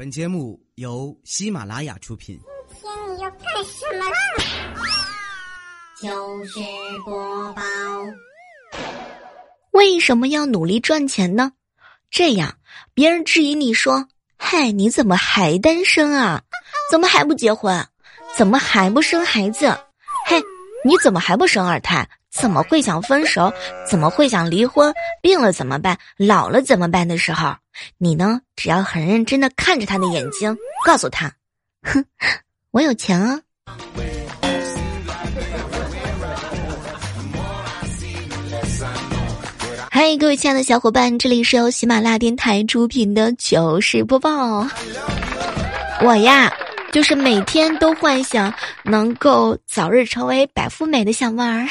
本节目由喜马拉雅出品。今天你要干什么啦？就是播报。为什么要努力赚钱呢？这样别人质疑你说：“嗨，你怎么还单身啊？怎么还不结婚？怎么还不生孩子？嘿，你怎么还不生二胎？怎么会想分手？怎么会想离婚？病了怎么办？老了怎么办？”的时候，你呢？只要很认真的看着他的眼睛，告诉他：“哼，我有钱啊。”嗨，各位亲爱的小伙伴，这里是由喜马拉雅电台出品的糗事播报。我呀，就是每天都幻想能够早日成为白富美的小妹儿。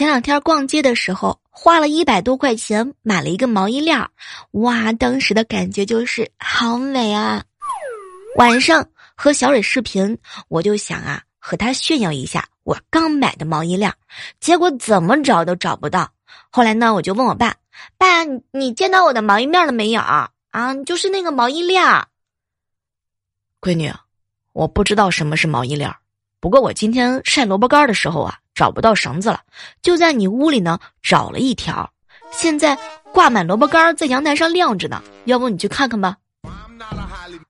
前两天逛街的时候，花了一百多块钱买了一个毛衣链儿，哇，当时的感觉就是好美啊！晚上和小蕊视频，我就想啊，和她炫耀一下。我刚买的毛衣链儿，结果怎么找都找不到。后来呢，我就问我爸：“爸，你见到我的毛衣面了没有？啊，就是那个毛衣链儿。”闺女，我不知道什么是毛衣链儿，不过我今天晒萝卜干的时候啊，找不到绳子了，就在你屋里呢找了一条，现在挂满萝卜干在阳台上晾着呢。要不你去看看吧。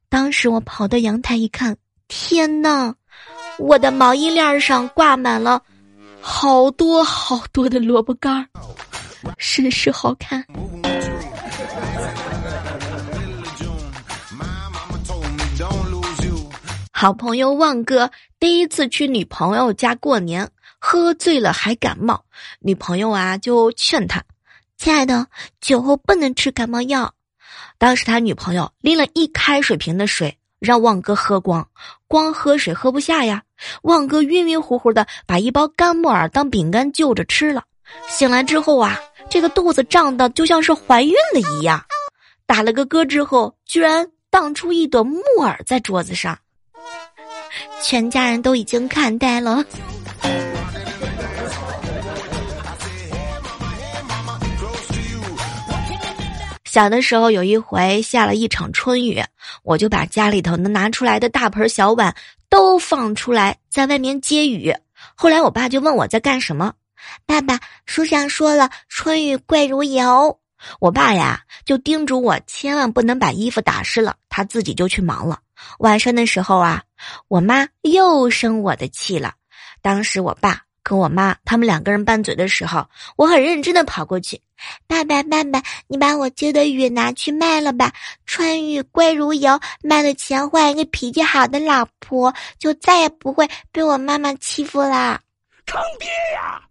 当时我跑到阳台一看，天呐！我的毛衣链上挂满了好多好多的萝卜干儿，甚是好看。好朋友旺哥第一次去女朋友家过年，喝醉了还感冒，女朋友啊就劝他：“亲爱的，酒后不能吃感冒药。”当时他女朋友拎了一开水瓶的水。让旺哥喝光，光喝水喝不下呀。旺哥晕晕乎乎的，把一包干木耳当饼干就着吃了。醒来之后啊，这个肚子胀的就像是怀孕了一样。打了个嗝之后，居然荡出一朵木耳在桌子上，全家人都已经看呆了。小的时候有一回下了一场春雨，我就把家里头能拿出来的大盆小碗都放出来，在外面接雨。后来我爸就问我在干什么，爸爸书上说了春雨贵如油。我爸呀就叮嘱我千万不能把衣服打湿了，他自己就去忙了。晚上的时候啊，我妈又生我的气了，当时我爸。跟我妈他们两个人拌嘴的时候，我很认真的跑过去，爸爸爸爸，你把我接的雨拿去卖了吧，川雨贵如油，卖了钱换一个脾气好的老婆，就再也不会被我妈妈欺负啦。坑爹呀！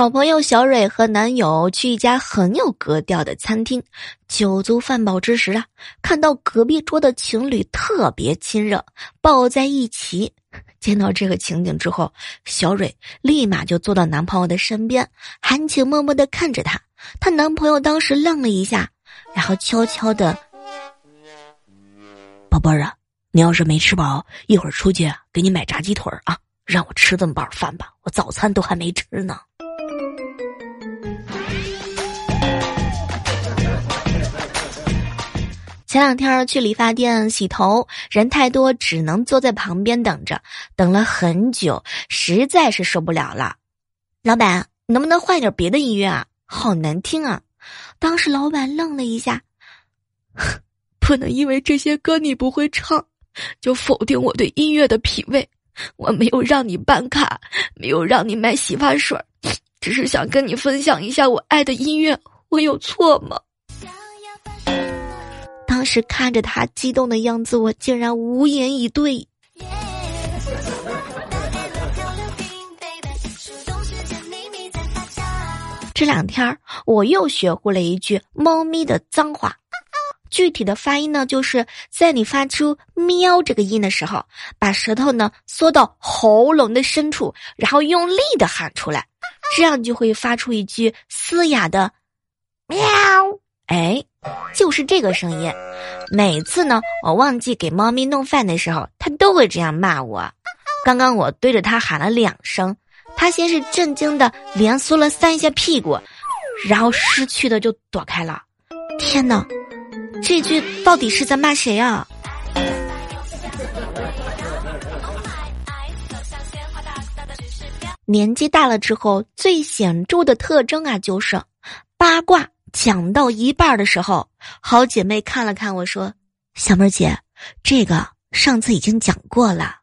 好朋友小蕊和男友去一家很有格调的餐厅，酒足饭饱之时啊，看到隔壁桌的情侣特别亲热，抱在一起。见到这个情景之后，小蕊立马就坐到男朋友的身边，含情脉脉的看着他。她男朋友当时愣了一下，然后悄悄的：“宝贝儿啊，你要是没吃饱，一会儿出去给你买炸鸡腿啊，让我吃这么饱饭吧，我早餐都还没吃呢。”前两天去理发店洗头，人太多，只能坐在旁边等着，等了很久，实在是受不了了。老板，能不能换点别的音乐啊？好难听啊！当时老板愣了一下，不能因为这些歌你不会唱，就否定我对音乐的品味。我没有让你办卡，没有让你买洗发水，只是想跟你分享一下我爱的音乐，我有错吗？当时看着他激动的样子，我竟然无言以对。这两天我又学会了一句猫咪的脏话，具体的发音呢，就是在你发出“喵”这个音的时候，把舌头呢缩到喉咙的深处，然后用力的喊出来，这样就会发出一句嘶哑的“喵”。哎。就是这个声音，每次呢，我忘记给猫咪弄饭的时候，它都会这样骂我。刚刚我对着他喊了两声，他先是震惊的连缩了三下屁股，然后失去的就躲开了。天哪，这句到底是在骂谁啊？年纪大了之后，最显著的特征啊，就是八卦讲到一半的时候，好姐妹看了看我说：“小妹姐，这个上次已经讲过了。”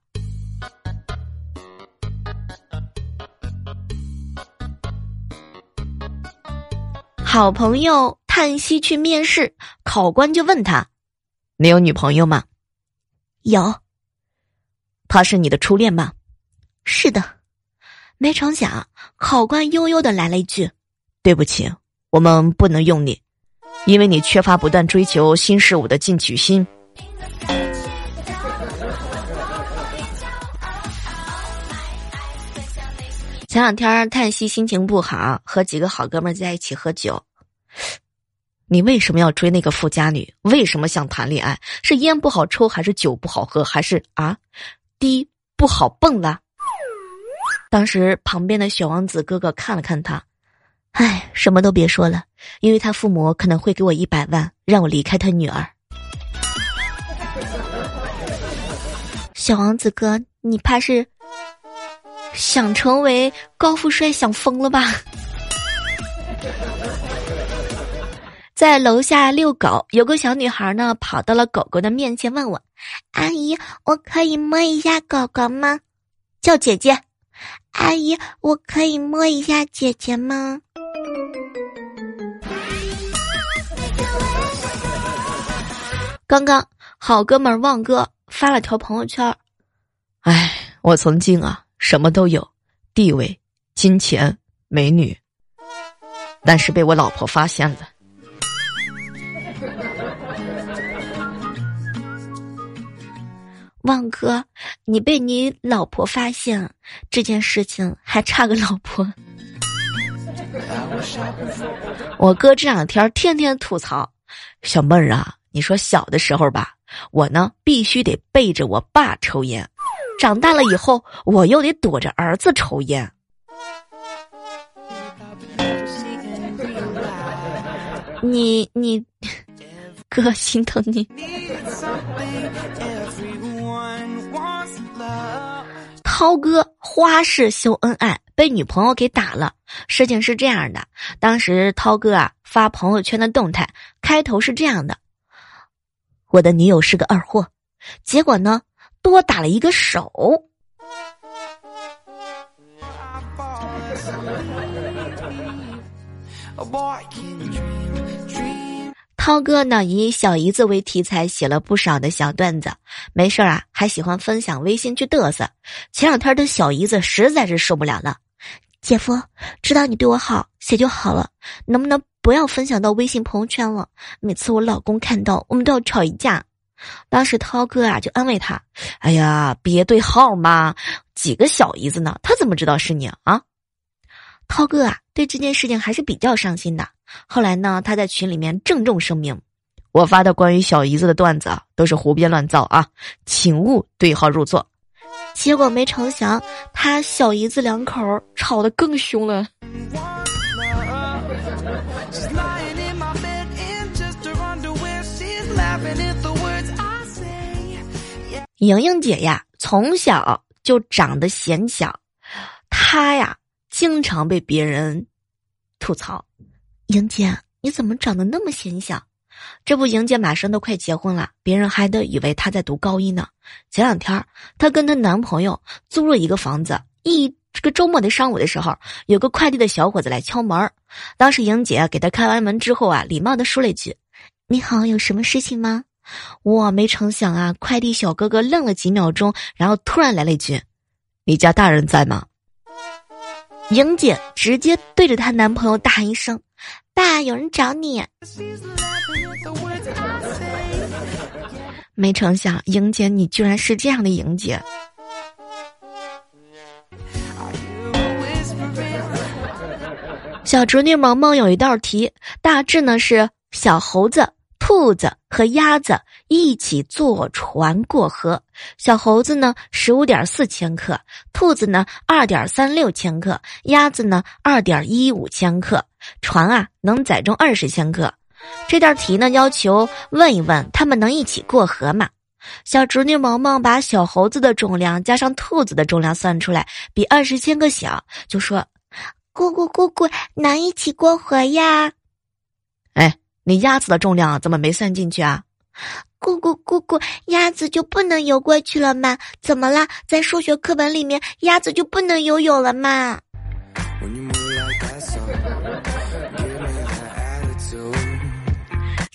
好朋友叹息去面试，考官就问他：“你有女朋友吗？”“有。”“她是你的初恋吗？”“是的。”没成想，考官悠悠的来了一句：“对不起，我们不能用你，因为你缺乏不断追求新事物的进取心。”前两天叹息心情不好，和几个好哥们在一起喝酒。你为什么要追那个富家女？为什么想谈恋爱？是烟不好抽，还是酒不好喝，还是啊，低不好蹦了？当时旁边的小王子哥哥看了看他，唉，什么都别说了，因为他父母可能会给我一百万，让我离开他女儿。小王子哥，你怕是？想成为高富帅想疯了吧？在楼下遛狗，有个小女孩呢，跑到了狗狗的面前，问我：“阿姨，我可以摸一下狗狗吗？”叫姐姐。阿姨，我可以摸一下姐姐吗？刚刚好哥们旺哥发了条朋友圈，哎，我曾经啊。什么都有，地位、金钱、美女，但是被我老婆发现了。旺哥，你被你老婆发现这件事情还差个老婆。我哥这两天天天吐槽，小妹儿啊，你说小的时候吧，我呢必须得背着我爸抽烟。长大了以后，我又得躲着儿子抽烟。你你，哥心疼你。涛哥花式秀恩爱，被女朋友给打了。事情是这样的，当时涛哥啊发朋友圈的动态，开头是这样的：“我的女友是个二货。”结果呢？多打了一个手。涛哥呢，以小姨子为题材写了不少的小段子，没事啊，还喜欢分享微信去嘚瑟。前两天的小姨子实在是受不了了，姐夫，知道你对我好，写就好了，能不能不要分享到微信朋友圈了？每次我老公看到，我们都要吵一架。当时涛哥啊就安慰他：“哎呀，别对号嘛，几个小姨子呢？他怎么知道是你啊？”涛哥啊对这件事情还是比较上心的。后来呢，他在群里面郑重声明：“我发的关于小姨子的段子啊，都是胡编乱造啊，请勿对号入座。”结果没成想，他小姨子两口吵得更凶了。莹莹姐呀，从小就长得显小，她呀经常被别人吐槽：“莹姐，你怎么长得那么显小？”这不，莹姐马上都快结婚了，别人还都以为她在读高一呢。前两天，她跟她男朋友租了一个房子，一这个周末的上午的时候，有个快递的小伙子来敲门。当时莹姐给他开完门之后啊，礼貌的说了一句：“你好，有什么事情吗？”我没成想啊！快递小哥哥愣了几秒钟，然后突然来了一句：“你家大人在吗？”莹姐直接对着她男朋友大喊一声：“爸，有人找你。”没成想，莹姐你居然是这样的莹姐。小侄女萌萌有一道题，大致呢是小猴子。兔子和鸭子一起坐船过河。小猴子呢，十五点四千克；兔子呢，二点三六千克；鸭子呢，二点一五千克。船啊，能载重二十千克。这道题呢，要求问一问他们能一起过河吗？小侄女萌萌把小猴子的重量加上兔子的重量算出来，比二十千克小，就说：“姑姑姑姑，能一起过河呀？”哎，你鸭子的重量怎么没算进去啊？姑姑姑姑，鸭子就不能游过去了吗？怎么了？在数学课本里面，鸭子就不能游泳了吗？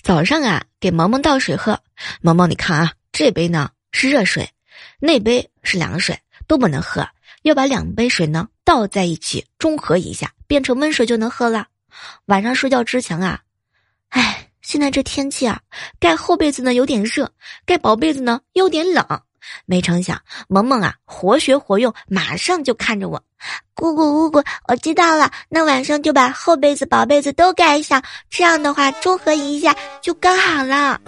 早上啊，给萌萌倒水喝。萌萌，你看啊，这杯呢是热水，那杯是凉水，都不能喝。要把两杯水呢倒在一起，中和一下，变成温水就能喝了。晚上睡觉之前啊，哎，现在这天气啊，盖厚被子呢有点热，盖薄被子呢有点冷。没成想，萌萌啊，活学活用，马上就看着我，姑姑姑姑，我知道了，那晚上就把厚被子、薄被子都盖上，这样的话中和一下就刚好了。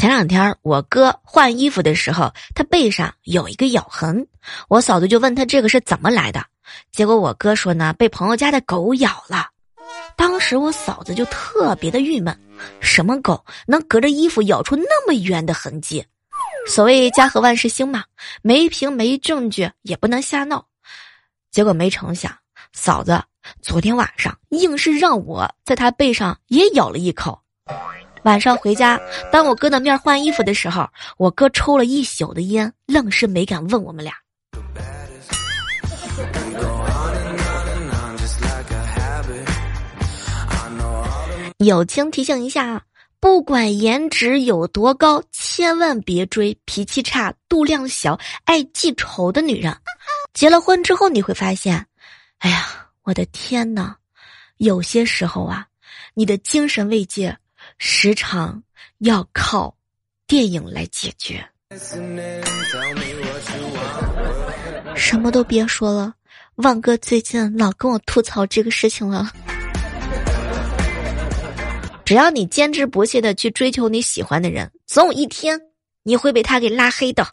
前两天我哥换衣服的时候，他背上有一个咬痕，我嫂子就问他这个是怎么来的，结果我哥说呢，被朋友家的狗咬了。当时我嫂子就特别的郁闷，什么狗能隔着衣服咬出那么圆的痕迹？所谓家和万事兴嘛，没凭没证据也不能瞎闹。结果没成想，嫂子昨天晚上硬是让我在她背上也咬了一口。晚上回家，当我哥的面换衣服的时候，我哥抽了一宿的烟，愣是没敢问我们俩。友情提醒一下啊，不管颜值有多高，千万别追脾气差、度量小、爱记仇的女人。结了婚之后，你会发现，哎呀，我的天呐，有些时候啊，你的精神慰藉时常要靠电影来解决。什么都别说了，旺哥最近老跟我吐槽这个事情了。只要你坚持不懈的去追求你喜欢的人，总有一天你会被他给拉黑的。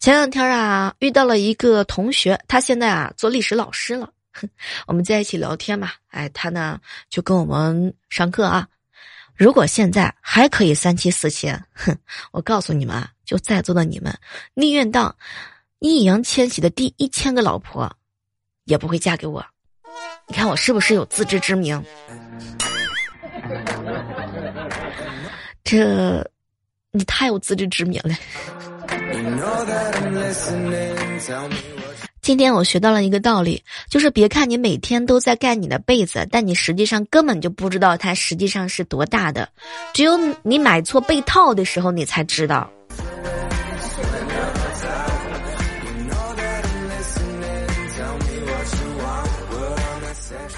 前两天啊，遇到了一个同学，他现在啊做历史老师了。我们在一起聊天嘛，哎，他呢就跟我们上课啊。如果现在还可以三妻四妾，哼，我告诉你们啊，就在座的你们，宁愿当易烊千玺的第一千个老婆，也不会嫁给我。你看我是不是有自知之明？这，你太有自知之明了。今天我学到了一个道理，就是别看你每天都在盖你的被子，但你实际上根本就不知道它实际上是多大的。只有你买错被套的时候，你才知道。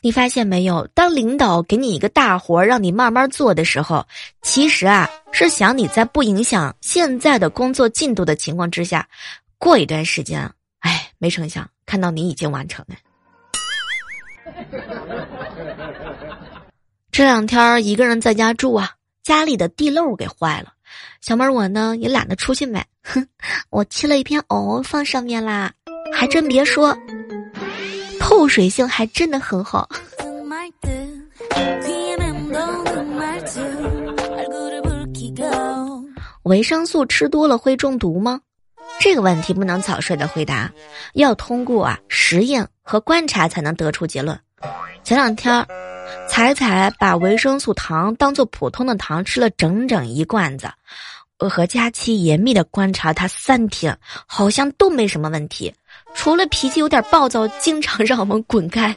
你发现没有？当领导给你一个大活让你慢慢做的时候，其实啊是想你在不影响现在的工作进度的情况之下，过一段时间，没成想看到你已经完成了。这两天一个人在家住啊，家里的地漏给坏了，小妹我呢也懒得出去买，哼，我切了一片藕放上面啦，还真别说。透水性还真的很好。维生素吃多了会中毒吗？这个问题不能草率的回答，要通过啊实验和观察才能得出结论。前两天，彩彩把维生素糖当做普通的糖吃了整整一罐子。我和佳期严密的观察他三天，好像都没什么问题，除了脾气有点暴躁，经常让我们滚开。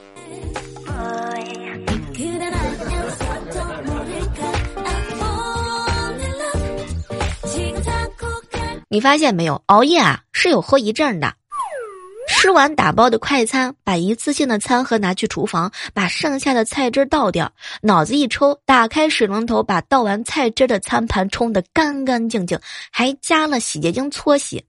你发现没有？熬夜啊是有后遗症的。吃完打包的快餐，把一次性的餐盒拿去厨房，把剩下的菜汁倒掉，脑子一抽，打开水龙头，把倒完菜汁的餐盘冲得干干净净，还加了洗洁精搓洗。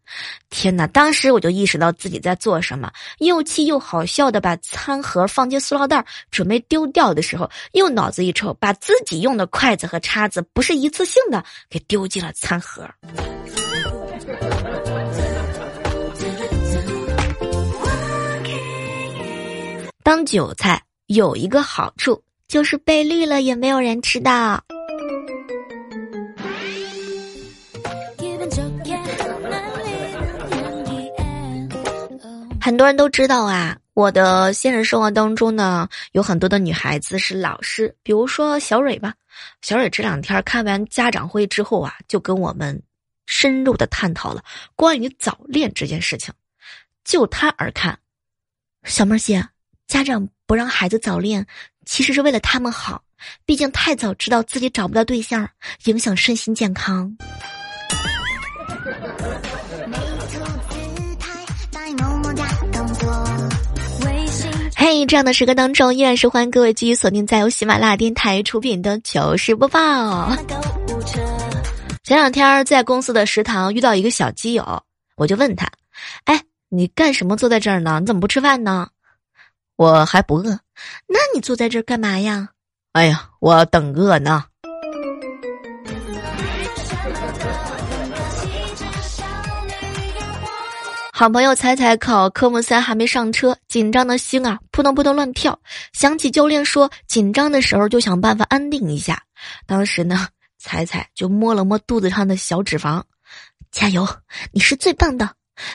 天哪！当时我就意识到自己在做什么，又气又好笑的把餐盒放进塑料袋，准备丢掉的时候，又脑子一抽，把自己用的筷子和叉子不是一次性的，给丢进了餐盒。当韭菜有一个好处，就是被绿了也没有人知道。很多人都知道啊，我的现实生活当中呢，有很多的女孩子是老师，比如说小蕊吧。小蕊这两天开完家长会之后啊，就跟我们深入的探讨了关于早恋这件事情。就她而看，小妹儿姐。家长不让孩子早恋，其实是为了他们好。毕竟太早知道自己找不到对象，影响身心健康。嘿，这样的时刻当中，依然是欢迎各位继续锁定在由喜马拉雅电台出品的糗事播报。前两天在公司的食堂遇到一个小基友，我就问他：“哎，你干什么坐在这儿呢？你怎么不吃饭呢？”我还不饿，那你坐在这儿干嘛呀？哎呀，我等饿呢。好朋友彩彩考科目三还没上车，紧张的心啊扑通扑通乱跳。想起教练说紧张的时候就想办法安定一下。当时呢，彩彩就摸了摸肚子上的小脂肪，加油，你是最棒的。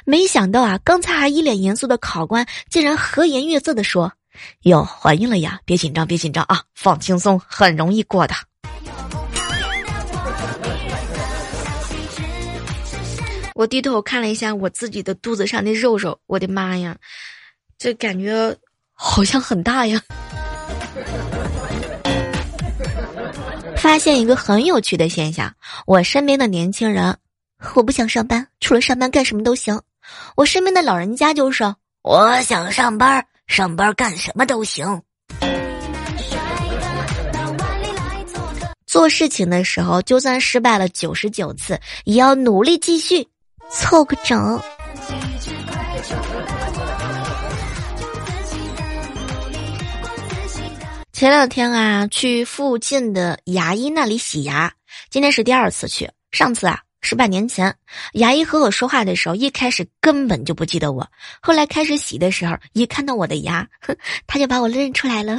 没想到啊，刚才还一脸严肃的考官，竟然和颜悦色的说：“哟，怀孕了呀？别紧张，别紧张啊，放轻松，很容易过的。”我低头看了一下我自己的肚子上的肉肉，我的妈呀，这感觉好像很大呀！发现一个很有趣的现象，我身边的年轻人。我不想上班，除了上班干什么都行。我身边的老人家就是，我想上班，上班干什么都行。做事情的时候，就算失败了九十九次，也要努力继续，凑个整。前两天啊，去附近的牙医那里洗牙，今天是第二次去，上次啊。是半年前，牙医和我说话的时候，一开始根本就不记得我。后来开始洗的时候，一看到我的牙，他就把我认出来了。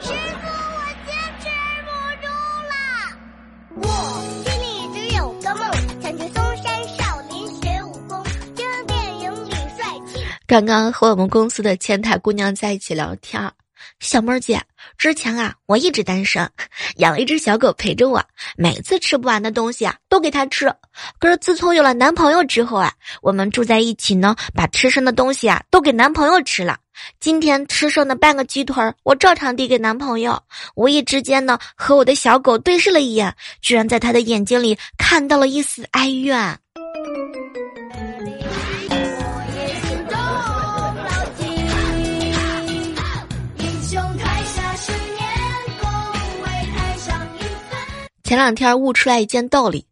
师傅，我坚持不住了。我心里只有个梦，想去嵩山少林学武功，就电影里帅气。刚刚和我们公司的前台姑娘在一起聊天。小妹儿姐，之前啊，我一直单身，养了一只小狗陪着我，每次吃不完的东西啊，都给它吃。可是自从有了男朋友之后啊，我们住在一起呢，把吃剩的东西啊，都给男朋友吃了。今天吃剩的半个鸡腿，我照常递给男朋友。无意之间呢，和我的小狗对视了一眼，居然在他的眼睛里看到了一丝哀怨。前两天悟出来一件道理：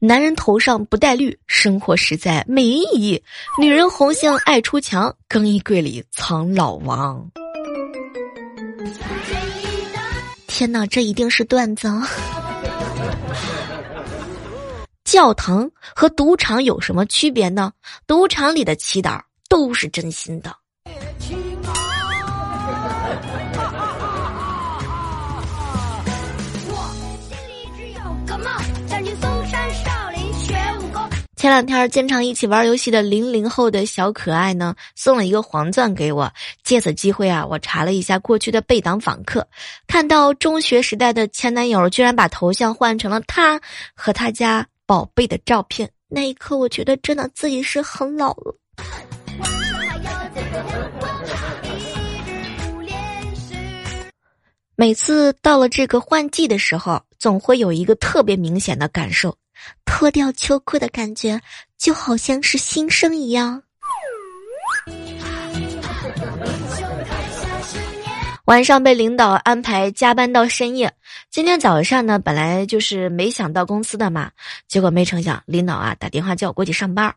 男人头上不带绿，生活实在没意义；女人红杏爱出墙，更衣柜里藏老王。天哪，这一定是段子！教堂和赌场有什么区别呢？赌场里的祈祷都是真心的。前两天经常一起玩游戏的零零后的小可爱呢，送了一个黄钻给我。借此机会啊，我查了一下过去的背档访客，看到中学时代的前男友居然把头像换成了他和他家宝贝的照片。那一刻，我觉得真的自己是很老了。每次到了这个换季的时候，总会有一个特别明显的感受。脱掉秋裤的感觉就好像是新生一样。晚上被领导安排加班到深夜，今天早上呢，本来就是没想到公司的嘛，结果没成想，领导啊打电话叫我过去上班。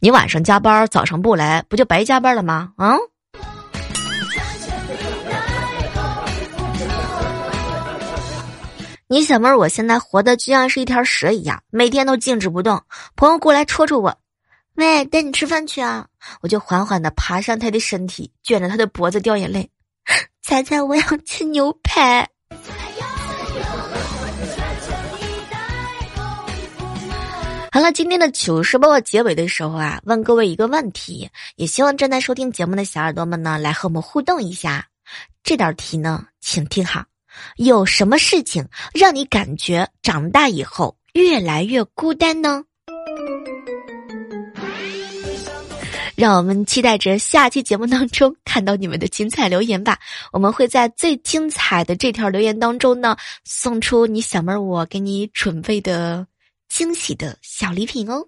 你晚上加班，早上不来，不就白加班了吗？啊！你小妹儿，我现在活的就像是一条蛇一样，每天都静止不动。朋友过来戳戳我，喂，带你吃饭去啊！我就缓缓的爬上他的身体，卷着他的脖子掉眼泪。猜猜我要吃牛排。好了，今天的糗事播报结尾的时候啊，问各位一个问题，也希望正在收听节目的小耳朵们呢，来和我们互动一下。这道题呢，请听好，有什么事情让你感觉长大以后越来越孤单呢？让我们期待着下期节目当中看到你们的精彩留言吧！我们会在最精彩的这条留言当中呢，送出你小妹儿我给你准备的惊喜的小礼品哦。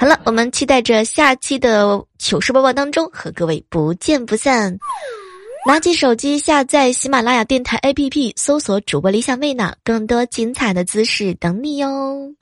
好了，我们期待着下期的糗事播报当中和各位不见不散。拿起手机下载喜马拉雅电台 APP，搜索主播李小妹呢，更多精彩的姿势等你哟。